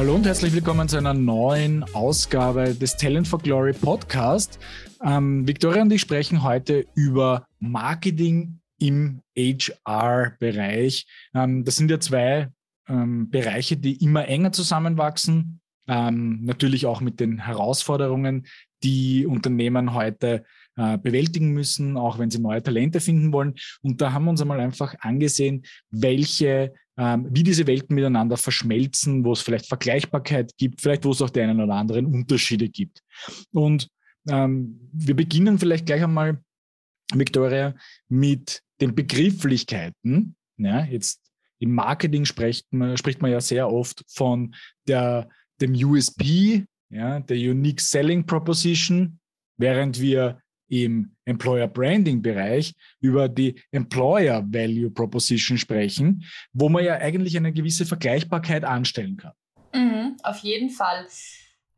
Hallo und herzlich willkommen zu einer neuen Ausgabe des Talent for Glory Podcast. Ähm, Victoria und ich sprechen heute über Marketing im HR-Bereich. Ähm, das sind ja zwei ähm, Bereiche, die immer enger zusammenwachsen. Ähm, natürlich auch mit den Herausforderungen, die Unternehmen heute äh, bewältigen müssen, auch wenn sie neue Talente finden wollen. Und da haben wir uns einmal einfach angesehen, welche ähm, wie diese Welten miteinander verschmelzen, wo es vielleicht Vergleichbarkeit gibt, vielleicht wo es auch die einen oder anderen Unterschiede gibt. Und ähm, wir beginnen vielleicht gleich einmal, Victoria, mit den Begrifflichkeiten. Ja, jetzt im Marketing spricht man, spricht man ja sehr oft von der, dem USP, ja, der Unique Selling Proposition, während wir im Employer Branding Bereich über die Employer Value Proposition sprechen, wo man ja eigentlich eine gewisse Vergleichbarkeit anstellen kann. Mhm, auf jeden Fall.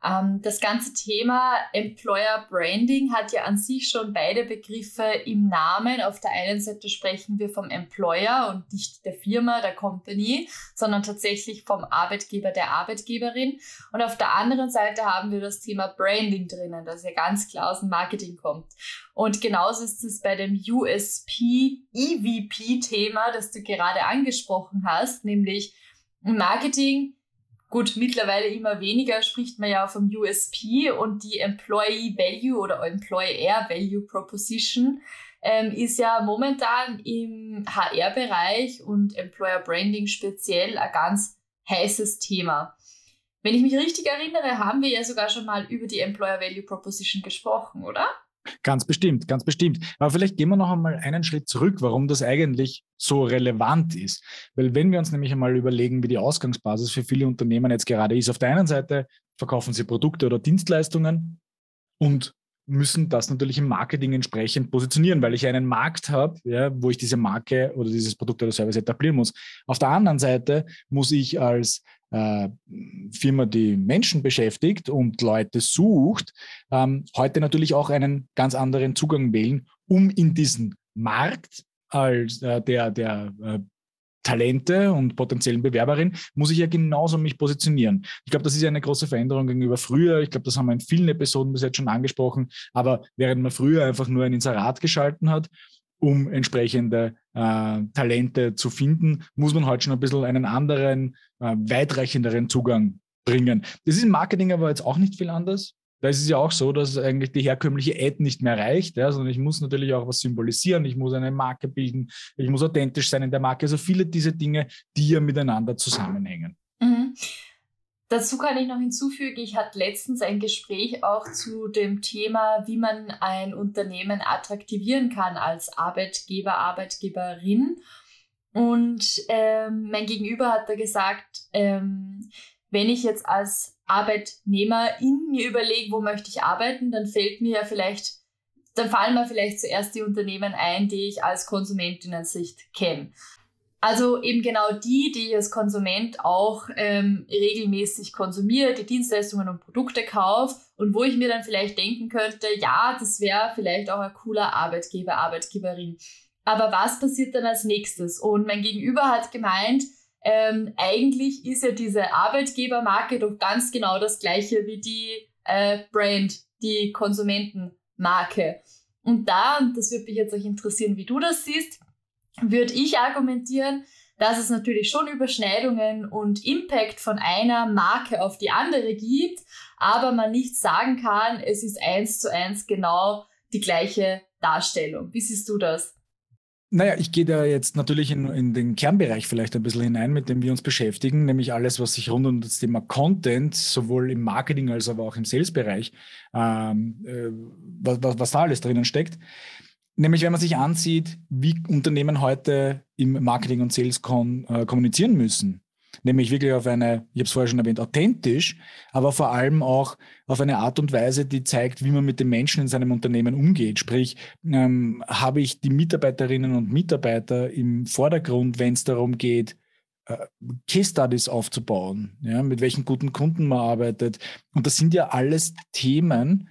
Ähm, das ganze Thema Employer Branding hat ja an sich schon beide Begriffe im Namen. Auf der einen Seite sprechen wir vom Employer und nicht der Firma, der Company, sondern tatsächlich vom Arbeitgeber, der Arbeitgeberin. Und auf der anderen Seite haben wir das Thema Branding drinnen, das ja ganz klar aus dem Marketing kommt. Und genauso ist es bei dem USP, EVP-Thema, das du gerade angesprochen hast, nämlich Marketing Gut, mittlerweile immer weniger spricht man ja vom USP und die Employee Value oder Employer Value Proposition ähm, ist ja momentan im HR-Bereich und Employer Branding speziell ein ganz heißes Thema. Wenn ich mich richtig erinnere, haben wir ja sogar schon mal über die Employer Value Proposition gesprochen, oder? Ganz bestimmt, ganz bestimmt. Aber vielleicht gehen wir noch einmal einen Schritt zurück, warum das eigentlich so relevant ist. Weil wenn wir uns nämlich einmal überlegen, wie die Ausgangsbasis für viele Unternehmen jetzt gerade ist, auf der einen Seite verkaufen sie Produkte oder Dienstleistungen und müssen das natürlich im Marketing entsprechend positionieren, weil ich einen Markt habe, ja, wo ich diese Marke oder dieses Produkt oder Service etablieren muss. Auf der anderen Seite muss ich als äh, Firma, die Menschen beschäftigt und Leute sucht, ähm, heute natürlich auch einen ganz anderen Zugang wählen, um in diesen Markt als äh, der, der äh, Talente und potenziellen Bewerberin, muss ich ja genauso mich positionieren. Ich glaube, das ist ja eine große Veränderung gegenüber früher. Ich glaube, das haben wir in vielen Episoden bis jetzt schon angesprochen. Aber während man früher einfach nur ein Inserat geschalten hat, um entsprechende äh, Talente zu finden, muss man heute schon ein bisschen einen anderen, äh, weitreichenderen Zugang bringen. Das ist im Marketing aber jetzt auch nicht viel anders. Da ist es ja auch so, dass eigentlich die herkömmliche Ad nicht mehr reicht, ja, sondern ich muss natürlich auch was symbolisieren, ich muss eine Marke bilden, ich muss authentisch sein in der Marke. Also viele dieser Dinge, die ja miteinander zusammenhängen. Mhm. Dazu kann ich noch hinzufügen, ich hatte letztens ein Gespräch auch zu dem Thema, wie man ein Unternehmen attraktivieren kann als Arbeitgeber, Arbeitgeberin. Und ähm, mein Gegenüber hat da gesagt, ähm, wenn ich jetzt als Arbeitnehmer in mir überlege, wo möchte ich arbeiten, dann fällt mir ja vielleicht, dann fallen mir vielleicht zuerst die Unternehmen ein, die ich als Konsumentinnen-Sicht kenne. Also eben genau die, die ich als Konsument auch ähm, regelmäßig konsumiere, die Dienstleistungen und Produkte kaufe und wo ich mir dann vielleicht denken könnte, ja, das wäre vielleicht auch ein cooler Arbeitgeber, Arbeitgeberin. Aber was passiert dann als nächstes? Und mein Gegenüber hat gemeint, ähm, eigentlich ist ja diese Arbeitgebermarke doch ganz genau das gleiche wie die äh, Brand, die Konsumentenmarke. Und da, und das würde mich jetzt auch interessieren, wie du das siehst, würde ich argumentieren, dass es natürlich schon Überschneidungen und Impact von einer Marke auf die andere gibt, aber man nicht sagen kann, es ist eins zu eins genau die gleiche Darstellung. Wie siehst du das? Naja, ich gehe da jetzt natürlich in, in, den Kernbereich vielleicht ein bisschen hinein, mit dem wir uns beschäftigen, nämlich alles, was sich rund um das Thema Content, sowohl im Marketing als auch im Sales-Bereich, ähm, äh, was, was, da alles drinnen steckt. Nämlich, wenn man sich ansieht, wie Unternehmen heute im Marketing und Sales kon, äh, kommunizieren müssen nämlich wirklich auf eine, ich habe es vorher schon erwähnt, authentisch, aber vor allem auch auf eine Art und Weise, die zeigt, wie man mit den Menschen in seinem Unternehmen umgeht. Sprich, ähm, habe ich die Mitarbeiterinnen und Mitarbeiter im Vordergrund, wenn es darum geht, äh, Case Studies aufzubauen, ja, mit welchen guten Kunden man arbeitet. Und das sind ja alles Themen,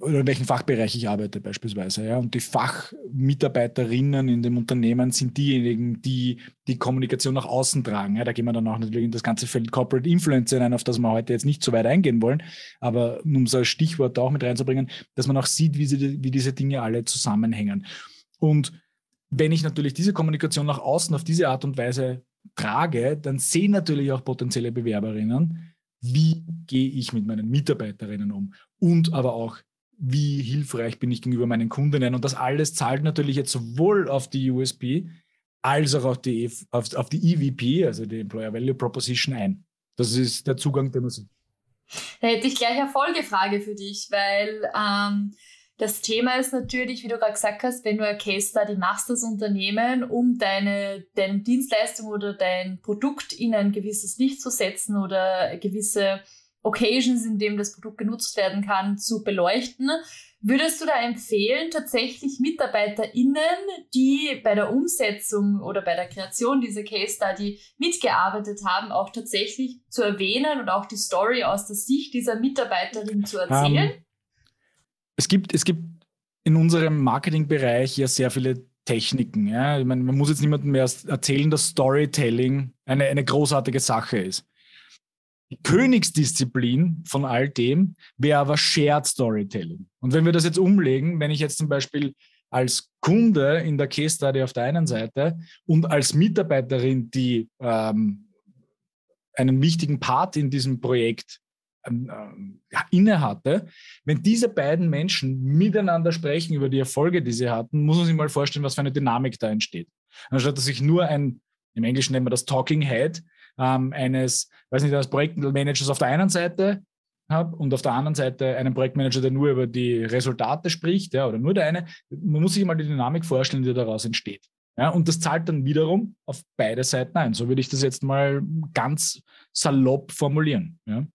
oder in welchem Fachbereich ich arbeite beispielsweise. Ja. Und die Fachmitarbeiterinnen in dem Unternehmen sind diejenigen, die die Kommunikation nach außen tragen. Ja. Da gehen wir dann auch natürlich in das ganze Feld Corporate Influence hinein, auf das wir heute jetzt nicht so weit eingehen wollen. Aber um so ein Stichwort da auch mit reinzubringen, dass man auch sieht, wie, sie, wie diese Dinge alle zusammenhängen. Und wenn ich natürlich diese Kommunikation nach außen auf diese Art und Weise trage, dann sehen natürlich auch potenzielle Bewerberinnen, wie gehe ich mit meinen Mitarbeiterinnen um und aber auch, wie hilfreich bin ich gegenüber meinen Kundinnen. Und das alles zahlt natürlich jetzt sowohl auf die USP als auch auf die, auf, auf die EVP, also die Employer Value Proposition ein. Das ist der Zugang, den man sieht. Da hätte ich gleich eine Folgefrage für dich, weil ähm, das Thema ist natürlich, wie du gerade gesagt hast, wenn du eine Case Study machst, das Unternehmen, um deine, deine Dienstleistung oder dein Produkt in ein gewisses Licht zu setzen oder gewisse Occasions, in dem das Produkt genutzt werden kann, zu beleuchten. Würdest du da empfehlen, tatsächlich MitarbeiterInnen, die bei der Umsetzung oder bei der Kreation dieser Case Study mitgearbeitet haben, auch tatsächlich zu erwähnen und auch die Story aus der Sicht dieser Mitarbeiterin zu erzählen? Um es gibt, es gibt in unserem Marketingbereich ja sehr viele Techniken. Ja? Ich meine, man muss jetzt niemandem mehr erzählen, dass Storytelling eine, eine großartige Sache ist. Die Königsdisziplin von all dem wäre aber Shared Storytelling. Und wenn wir das jetzt umlegen, wenn ich jetzt zum Beispiel als Kunde in der Case Study auf der einen Seite und als Mitarbeiterin, die ähm, einen wichtigen Part in diesem Projekt ähm, äh, inne hatte, wenn diese beiden Menschen miteinander sprechen über die Erfolge, die sie hatten, muss man sich mal vorstellen, was für eine Dynamik da entsteht. Anstatt dass ich nur ein, im Englischen nennen wir das Talking Head, ähm, eines, weiß nicht, eines Projektmanagers auf der einen Seite habe und auf der anderen Seite einen Projektmanager, der nur über die Resultate spricht, ja, oder nur der eine. Man muss sich mal die Dynamik vorstellen, die daraus entsteht. Ja, und das zahlt dann wiederum auf beide Seiten ein. So würde ich das jetzt mal ganz salopp formulieren. Ja.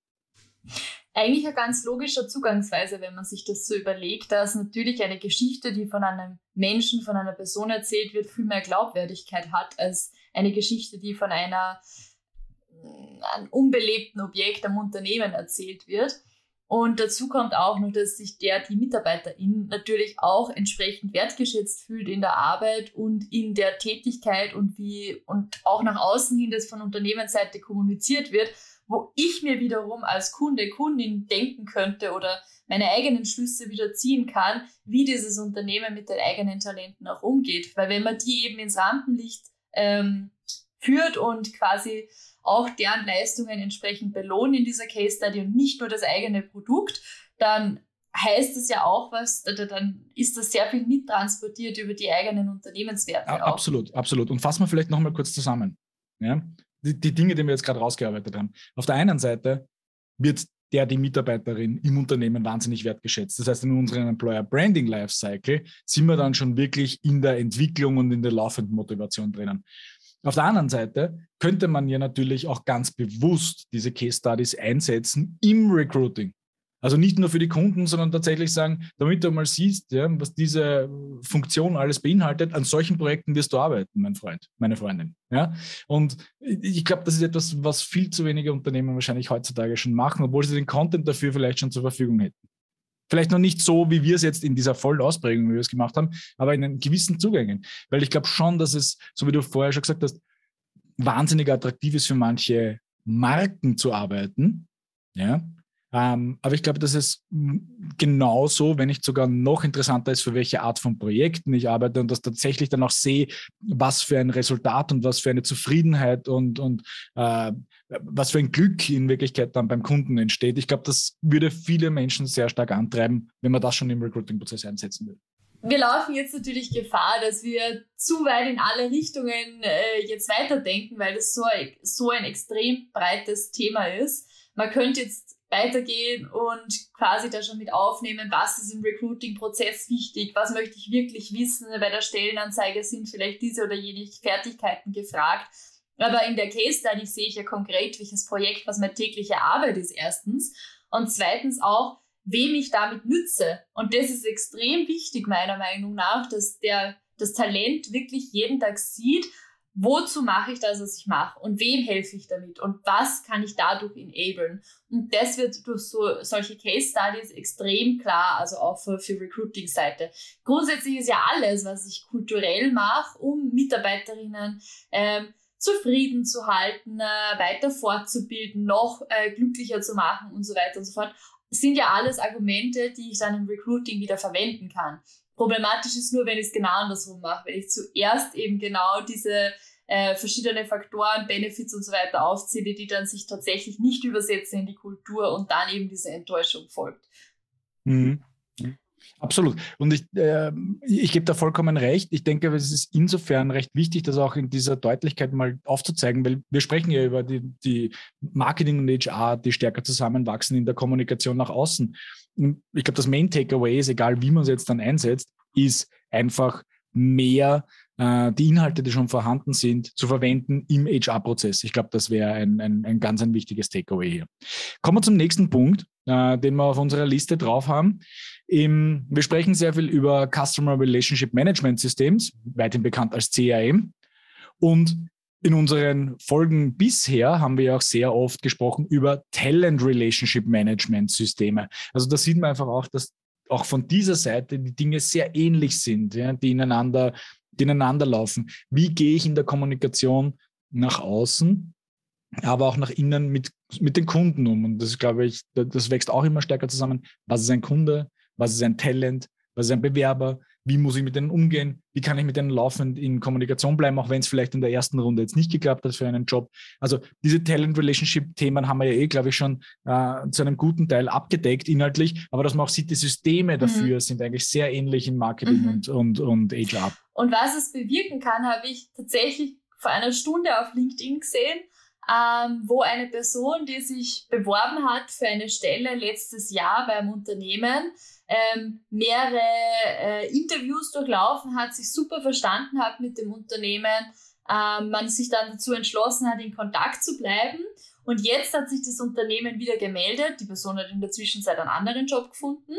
Eigentlich eine ganz logische Zugangsweise, wenn man sich das so überlegt, dass natürlich eine Geschichte, die von einem Menschen, von einer Person erzählt wird, viel mehr Glaubwürdigkeit hat als eine Geschichte, die von einer einem unbelebten Objekt am Unternehmen erzählt wird. Und dazu kommt auch noch, dass sich der, die Mitarbeiterin natürlich auch entsprechend wertgeschätzt fühlt in der Arbeit und in der Tätigkeit und wie, und auch nach außen hin, das von Unternehmensseite kommuniziert wird, wo ich mir wiederum als Kunde, Kundin denken könnte oder meine eigenen Schlüsse wieder ziehen kann, wie dieses Unternehmen mit den eigenen Talenten auch umgeht. Weil wenn man die eben ins Rampenlicht ähm, führt und quasi auch deren Leistungen entsprechend belohnt in dieser Case Study und nicht nur das eigene Produkt, dann heißt es ja auch was, dann ist das sehr viel mittransportiert über die eigenen Unternehmenswerte. Ja, absolut, absolut. Und fassen wir vielleicht nochmal kurz zusammen. Ja? die, die Dinge, die wir jetzt gerade rausgearbeitet haben. Auf der einen Seite wird der die Mitarbeiterin im Unternehmen wahnsinnig wertgeschätzt. Das heißt, in unserem Employer Branding Lifecycle sind wir dann schon wirklich in der Entwicklung und in der laufenden Motivation drinnen. Auf der anderen Seite könnte man ja natürlich auch ganz bewusst diese Case Studies einsetzen im Recruiting. Also nicht nur für die Kunden, sondern tatsächlich sagen, damit du mal siehst, ja, was diese Funktion alles beinhaltet, an solchen Projekten wirst du arbeiten, mein Freund, meine Freundin. Ja? Und ich glaube, das ist etwas, was viel zu wenige Unternehmen wahrscheinlich heutzutage schon machen, obwohl sie den Content dafür vielleicht schon zur Verfügung hätten. Vielleicht noch nicht so, wie wir es jetzt in dieser vollen Ausprägung, wie wir es gemacht haben, aber in gewissen Zugängen. Weil ich glaube schon, dass es, so wie du vorher schon gesagt hast, wahnsinnig attraktiv ist für manche Marken zu arbeiten. Ja, ähm, aber ich glaube, dass es genauso, wenn nicht sogar noch interessanter ist, für welche Art von Projekten ich arbeite und das tatsächlich dann auch sehe, was für ein Resultat und was für eine Zufriedenheit und, und äh, was für ein Glück in Wirklichkeit dann beim Kunden entsteht. Ich glaube, das würde viele Menschen sehr stark antreiben, wenn man das schon im Recruiting-Prozess einsetzen würde. Wir laufen jetzt natürlich Gefahr, dass wir zu weit in alle Richtungen äh, jetzt weiterdenken, weil das so, so ein extrem breites Thema ist. Man könnte jetzt weitergehen und quasi da schon mit aufnehmen, was ist im Recruiting-Prozess wichtig, was möchte ich wirklich wissen, bei der Stellenanzeige sind vielleicht diese oder jene Fertigkeiten gefragt. Aber in der Case Study sehe ich ja konkret, welches Projekt, was meine tägliche Arbeit ist, erstens. Und zweitens auch, wem ich damit nütze. Und das ist extrem wichtig, meiner Meinung nach, dass der, das Talent wirklich jeden Tag sieht, wozu mache ich das, was ich mache und wem helfe ich damit und was kann ich dadurch enablen. Und das wird durch so solche Case Studies extrem klar, also auch für, für Recruiting-Seite. Grundsätzlich ist ja alles, was ich kulturell mache, um Mitarbeiterinnen ähm, zufrieden zu halten, äh, weiter fortzubilden, noch äh, glücklicher zu machen und so weiter und so fort, sind ja alles Argumente, die ich dann im Recruiting wieder verwenden kann. Problematisch ist nur, wenn ich es genau andersrum mache, wenn ich zuerst eben genau diese äh, verschiedene Faktoren, Benefits und so weiter aufzähle, die dann sich tatsächlich nicht übersetzen in die Kultur und dann eben diese Enttäuschung folgt. Mhm. Absolut. Und ich, äh, ich gebe da vollkommen recht. Ich denke, es ist insofern recht wichtig, das auch in dieser Deutlichkeit mal aufzuzeigen, weil wir sprechen ja über die, die Marketing und HR, die stärker zusammenwachsen in der Kommunikation nach außen. Ich glaube, das Main Takeaway ist, egal wie man es jetzt dann einsetzt, ist einfach mehr äh, die Inhalte, die schon vorhanden sind, zu verwenden im HR-Prozess. Ich glaube, das wäre ein, ein, ein ganz ein wichtiges Takeaway hier. Kommen wir zum nächsten Punkt, äh, den wir auf unserer Liste drauf haben. Im, wir sprechen sehr viel über Customer Relationship Management Systems, weithin bekannt als CRM. Und in unseren Folgen bisher haben wir ja auch sehr oft gesprochen über Talent Relationship Management Systeme. Also da sieht man einfach auch, dass auch von dieser Seite die Dinge sehr ähnlich sind, ja, die ineinander, die ineinander laufen. Wie gehe ich in der Kommunikation nach außen, aber auch nach innen mit, mit den Kunden um? Und das glaube ich, das wächst auch immer stärker zusammen. Was ist ein Kunde? Was ist ein Talent? Was ist ein Bewerber? Wie muss ich mit denen umgehen, wie kann ich mit denen laufend in Kommunikation bleiben, auch wenn es vielleicht in der ersten Runde jetzt nicht geklappt hat für einen Job. Also diese Talent-Relationship-Themen haben wir ja eh, glaube ich, schon äh, zu einem guten Teil abgedeckt inhaltlich, aber dass man auch sieht, die Systeme dafür mhm. sind eigentlich sehr ähnlich in Marketing mhm. und, und, und HR. Und was es bewirken kann, habe ich tatsächlich vor einer Stunde auf LinkedIn gesehen, ähm, wo eine Person, die sich beworben hat für eine Stelle letztes Jahr beim Unternehmen, ähm, mehrere äh, Interviews durchlaufen hat, sich super verstanden hat mit dem Unternehmen, ähm, man sich dann dazu entschlossen hat, in Kontakt zu bleiben. Und jetzt hat sich das Unternehmen wieder gemeldet. Die Person hat in der Zwischenzeit einen anderen Job gefunden.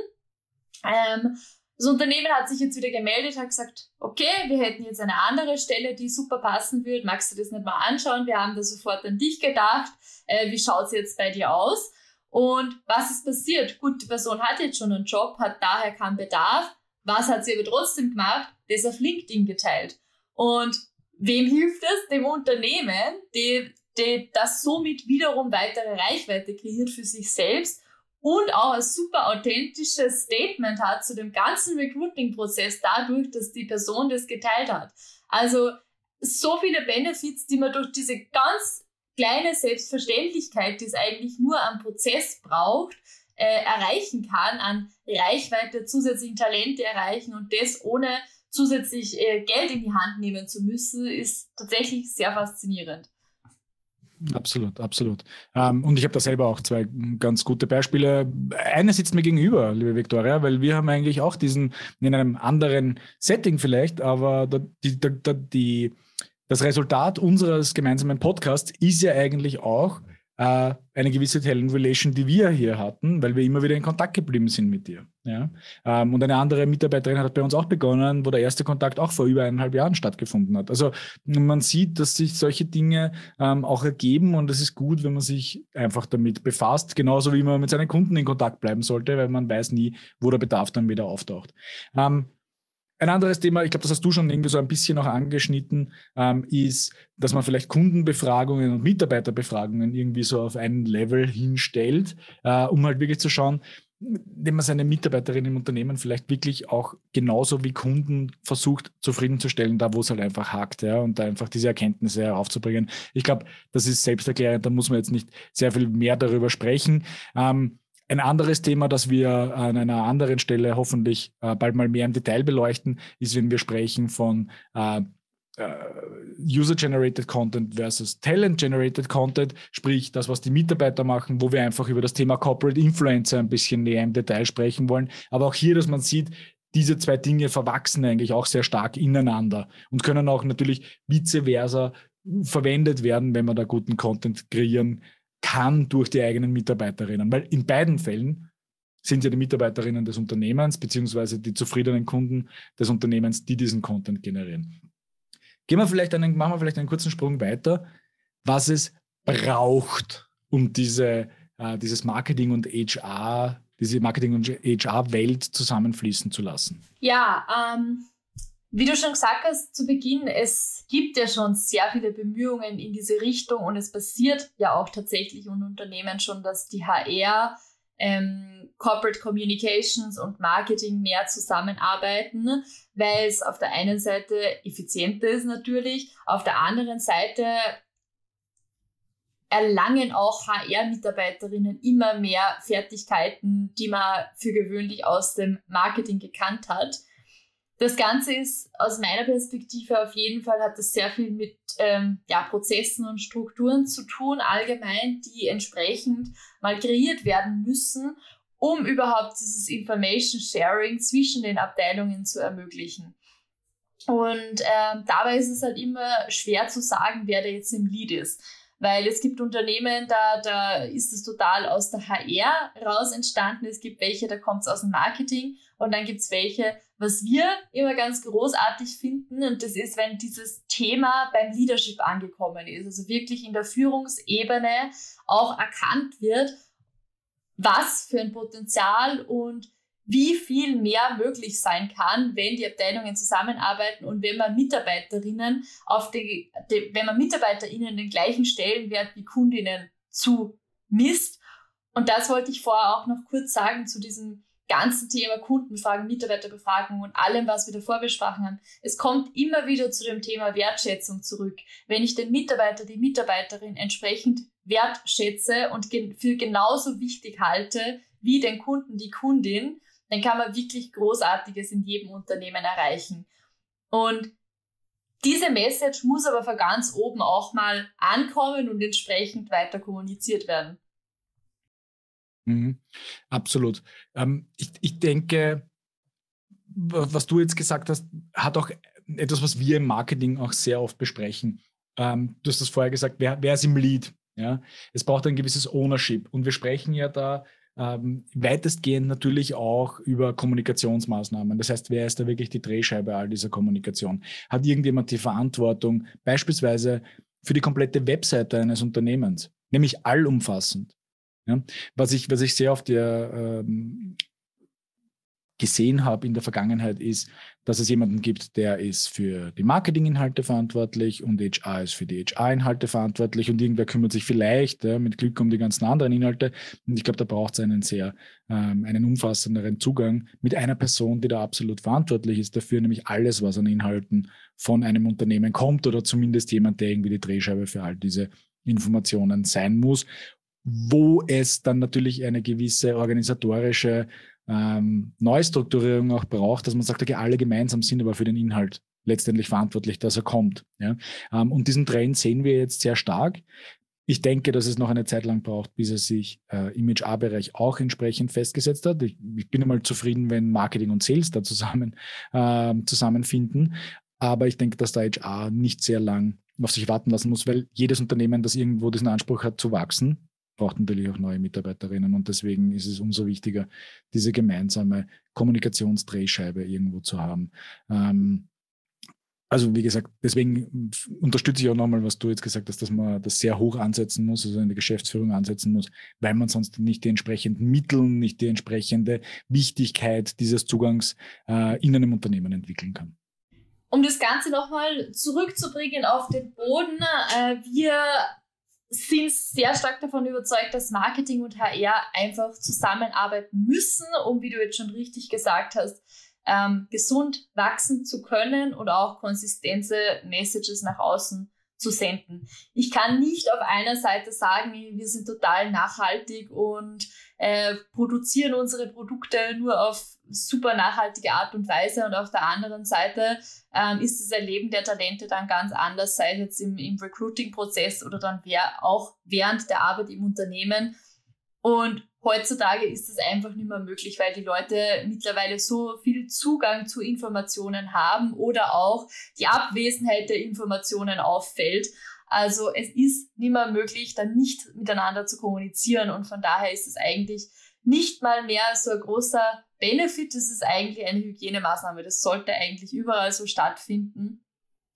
Ähm, das Unternehmen hat sich jetzt wieder gemeldet, hat gesagt, okay, wir hätten jetzt eine andere Stelle, die super passen würde. Magst du das nicht mal anschauen? Wir haben da sofort an dich gedacht. Äh, wie schaut es jetzt bei dir aus? Und was ist passiert? Gut, die Person hat jetzt schon einen Job, hat daher keinen Bedarf. Was hat sie aber trotzdem gemacht? Das auf LinkedIn geteilt. Und wem hilft es? Dem Unternehmen, die, die das somit wiederum weitere Reichweite kreiert für sich selbst und auch ein super authentisches Statement hat zu dem ganzen Recruiting-Prozess dadurch, dass die Person das geteilt hat. Also so viele Benefits, die man durch diese ganz kleine Selbstverständlichkeit, die es eigentlich nur am Prozess braucht, äh, erreichen kann, an Reichweite, zusätzlichen Talente erreichen und das ohne zusätzlich äh, Geld in die Hand nehmen zu müssen, ist tatsächlich sehr faszinierend. Absolut, absolut. Ähm, und ich habe da selber auch zwei ganz gute Beispiele. Eine sitzt mir gegenüber, liebe Viktoria, weil wir haben eigentlich auch diesen in einem anderen Setting vielleicht, aber die, die, die das Resultat unseres gemeinsamen Podcasts ist ja eigentlich auch äh, eine gewisse Talent Relation, die wir hier hatten, weil wir immer wieder in Kontakt geblieben sind mit dir. Ja? Ähm, und eine andere Mitarbeiterin hat bei uns auch begonnen, wo der erste Kontakt auch vor über eineinhalb Jahren stattgefunden hat. Also man sieht, dass sich solche Dinge ähm, auch ergeben und es ist gut, wenn man sich einfach damit befasst, genauso wie man mit seinen Kunden in Kontakt bleiben sollte, weil man weiß nie, wo der Bedarf dann wieder auftaucht. Ähm, ein anderes Thema, ich glaube, das hast du schon irgendwie so ein bisschen noch angeschnitten, ähm, ist, dass man vielleicht Kundenbefragungen und Mitarbeiterbefragungen irgendwie so auf ein Level hinstellt, äh, um halt wirklich zu schauen, wenn man seine Mitarbeiterin im Unternehmen vielleicht wirklich auch genauso wie Kunden versucht zufriedenzustellen, da wo es halt einfach hakt, ja, und da einfach diese Erkenntnisse heraufzubringen. Ich glaube, das ist selbsterklärend, da muss man jetzt nicht sehr viel mehr darüber sprechen. Ähm, ein anderes Thema, das wir an einer anderen Stelle hoffentlich äh, bald mal mehr im Detail beleuchten, ist, wenn wir sprechen von äh, äh, User-Generated Content versus Talent-Generated Content, sprich das, was die Mitarbeiter machen, wo wir einfach über das Thema Corporate Influencer ein bisschen näher im Detail sprechen wollen. Aber auch hier, dass man sieht, diese zwei Dinge verwachsen eigentlich auch sehr stark ineinander und können auch natürlich vice versa verwendet werden, wenn man da guten Content kreieren kann durch die eigenen Mitarbeiterinnen. Weil in beiden Fällen sind ja die Mitarbeiterinnen des Unternehmens beziehungsweise die zufriedenen Kunden des Unternehmens, die diesen Content generieren. Gehen wir vielleicht einen, machen wir vielleicht einen kurzen Sprung weiter, was es braucht, um diese, äh, dieses Marketing und HR, diese Marketing- und HR-Welt zusammenfließen zu lassen. Ja, ähm, wie du schon gesagt hast zu Beginn, es gibt ja schon sehr viele Bemühungen in diese Richtung und es passiert ja auch tatsächlich in Unternehmen schon, dass die HR, ähm, Corporate Communications und Marketing mehr zusammenarbeiten, weil es auf der einen Seite effizienter ist natürlich, auf der anderen Seite erlangen auch HR-Mitarbeiterinnen immer mehr Fertigkeiten, die man für gewöhnlich aus dem Marketing gekannt hat. Das Ganze ist aus meiner Perspektive auf jeden Fall, hat das sehr viel mit ähm, ja, Prozessen und Strukturen zu tun, allgemein, die entsprechend mal kreiert werden müssen, um überhaupt dieses Information Sharing zwischen den Abteilungen zu ermöglichen. Und ähm, dabei ist es halt immer schwer zu sagen, wer da jetzt im Lead ist. Weil es gibt Unternehmen, da, da ist es total aus der HR raus entstanden. Es gibt welche, da kommt es aus dem Marketing. Und dann gibt es welche, was wir immer ganz großartig finden, und das ist, wenn dieses Thema beim Leadership angekommen ist. Also wirklich in der Führungsebene auch erkannt wird, was für ein Potenzial und wie viel mehr möglich sein kann, wenn die Abteilungen zusammenarbeiten und wenn man Mitarbeiterinnen auf die, die wenn man MitarbeiterInnen den gleichen Stellenwert wie Kundinnen zu misst. Und das wollte ich vorher auch noch kurz sagen zu diesem ganzen Thema Kundenfragen, Mitarbeiterbefragung und allem, was wir davor besprochen haben. Es kommt immer wieder zu dem Thema Wertschätzung zurück. Wenn ich den Mitarbeiter, die Mitarbeiterin entsprechend wertschätze und für genauso wichtig halte wie den Kunden, die Kundin, dann kann man wirklich Großartiges in jedem Unternehmen erreichen. Und diese Message muss aber von ganz oben auch mal ankommen und entsprechend weiter kommuniziert werden. Mhm, absolut. Ähm, ich, ich denke, was du jetzt gesagt hast, hat auch etwas, was wir im Marketing auch sehr oft besprechen. Ähm, du hast das vorher gesagt, wer, wer ist im Lead? Ja? Es braucht ein gewisses Ownership. Und wir sprechen ja da ähm, weitestgehend natürlich auch über Kommunikationsmaßnahmen. Das heißt, wer ist da wirklich die Drehscheibe all dieser Kommunikation? Hat irgendjemand die Verantwortung, beispielsweise für die komplette Webseite eines Unternehmens, nämlich allumfassend? Ja? Was, ich, was ich sehr auf der ähm, gesehen habe in der Vergangenheit, ist, dass es jemanden gibt, der ist für die Marketinginhalte verantwortlich und HR ist für die HR-Inhalte verantwortlich und irgendwer kümmert sich vielleicht ja, mit Glück um die ganzen anderen Inhalte. Und ich glaube, da braucht es einen sehr, ähm, einen umfassenderen Zugang mit einer Person, die da absolut verantwortlich ist dafür, nämlich alles, was an Inhalten von einem Unternehmen kommt oder zumindest jemand, der irgendwie die Drehscheibe für all diese Informationen sein muss wo es dann natürlich eine gewisse organisatorische ähm, Neustrukturierung auch braucht, dass man sagt, okay, alle gemeinsam sind aber für den Inhalt letztendlich verantwortlich, dass er kommt. Ja? Ähm, und diesen Trend sehen wir jetzt sehr stark. Ich denke, dass es noch eine Zeit lang braucht, bis er sich äh, im HR-Bereich auch entsprechend festgesetzt hat. Ich, ich, bin einmal zufrieden, wenn Marketing und Sales da zusammen äh, zusammenfinden. Aber ich denke, dass der HR nicht sehr lang auf sich warten lassen muss, weil jedes Unternehmen, das irgendwo diesen Anspruch hat zu wachsen, braucht natürlich auch neue Mitarbeiterinnen und deswegen ist es umso wichtiger, diese gemeinsame Kommunikationsdrehscheibe irgendwo zu haben. Ähm, also wie gesagt, deswegen unterstütze ich auch nochmal, was du jetzt gesagt hast, dass man das sehr hoch ansetzen muss, also in der Geschäftsführung ansetzen muss, weil man sonst nicht die entsprechenden Mittel, nicht die entsprechende Wichtigkeit dieses Zugangs äh, in einem Unternehmen entwickeln kann. Um das Ganze nochmal zurückzubringen auf den Boden, äh, wir sind sehr stark davon überzeugt, dass Marketing und HR einfach zusammenarbeiten müssen, um, wie du jetzt schon richtig gesagt hast, ähm, gesund wachsen zu können und auch konsistente Messages nach außen zu senden. Ich kann nicht auf einer Seite sagen, wir sind total nachhaltig und äh, produzieren unsere Produkte nur auf super nachhaltige Art und Weise und auf der anderen Seite ähm, ist das Erleben der Talente dann ganz anders, sei es jetzt im, im Recruiting-Prozess oder dann wer, auch während der Arbeit im Unternehmen. Und heutzutage ist es einfach nicht mehr möglich, weil die Leute mittlerweile so viel Zugang zu Informationen haben oder auch die Abwesenheit der Informationen auffällt. Also es ist nicht mehr möglich, dann nicht miteinander zu kommunizieren und von daher ist es eigentlich nicht mal mehr so ein großer Benefit, das ist eigentlich eine Hygienemaßnahme. Das sollte eigentlich überall so stattfinden.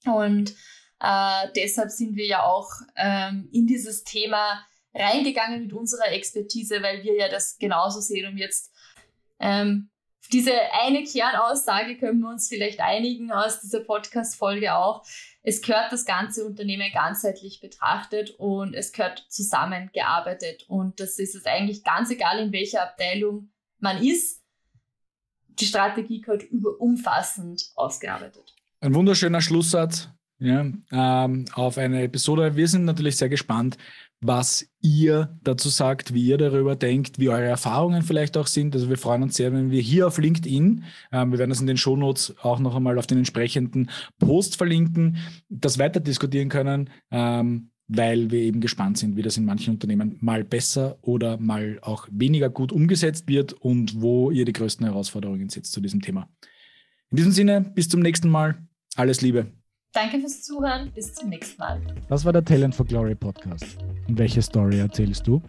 Und Äh, deshalb sind wir ja auch ähm, in dieses Thema reingegangen mit unserer Expertise, weil wir ja das genauso sehen, um jetzt ähm, diese eine Kernaussage können wir uns vielleicht einigen aus dieser Podcast-Folge auch. Es gehört das ganze Unternehmen ganzheitlich betrachtet und es gehört zusammengearbeitet. Und das ist es eigentlich ganz egal, in welcher Abteilung man ist. Die Strategie gehört über umfassend ausgearbeitet. Ein wunderschöner Schlusssatz ja, ähm, auf eine Episode. Wir sind natürlich sehr gespannt, was ihr dazu sagt, wie ihr darüber denkt, wie eure Erfahrungen vielleicht auch sind. Also wir freuen uns sehr, wenn wir hier auf LinkedIn, ähm, wir werden das in den Shownotes auch noch einmal auf den entsprechenden Post verlinken, das weiter diskutieren können, ähm, weil wir eben gespannt sind, wie das in manchen Unternehmen mal besser oder mal auch weniger gut umgesetzt wird und wo ihr die größten Herausforderungen setzt zu diesem Thema. In diesem Sinne, bis zum nächsten Mal. Alles Liebe. Danke fürs Zuhören. Bis zum nächsten Mal. Das war der Talent for Glory Podcast. Und welche Story erzählst du?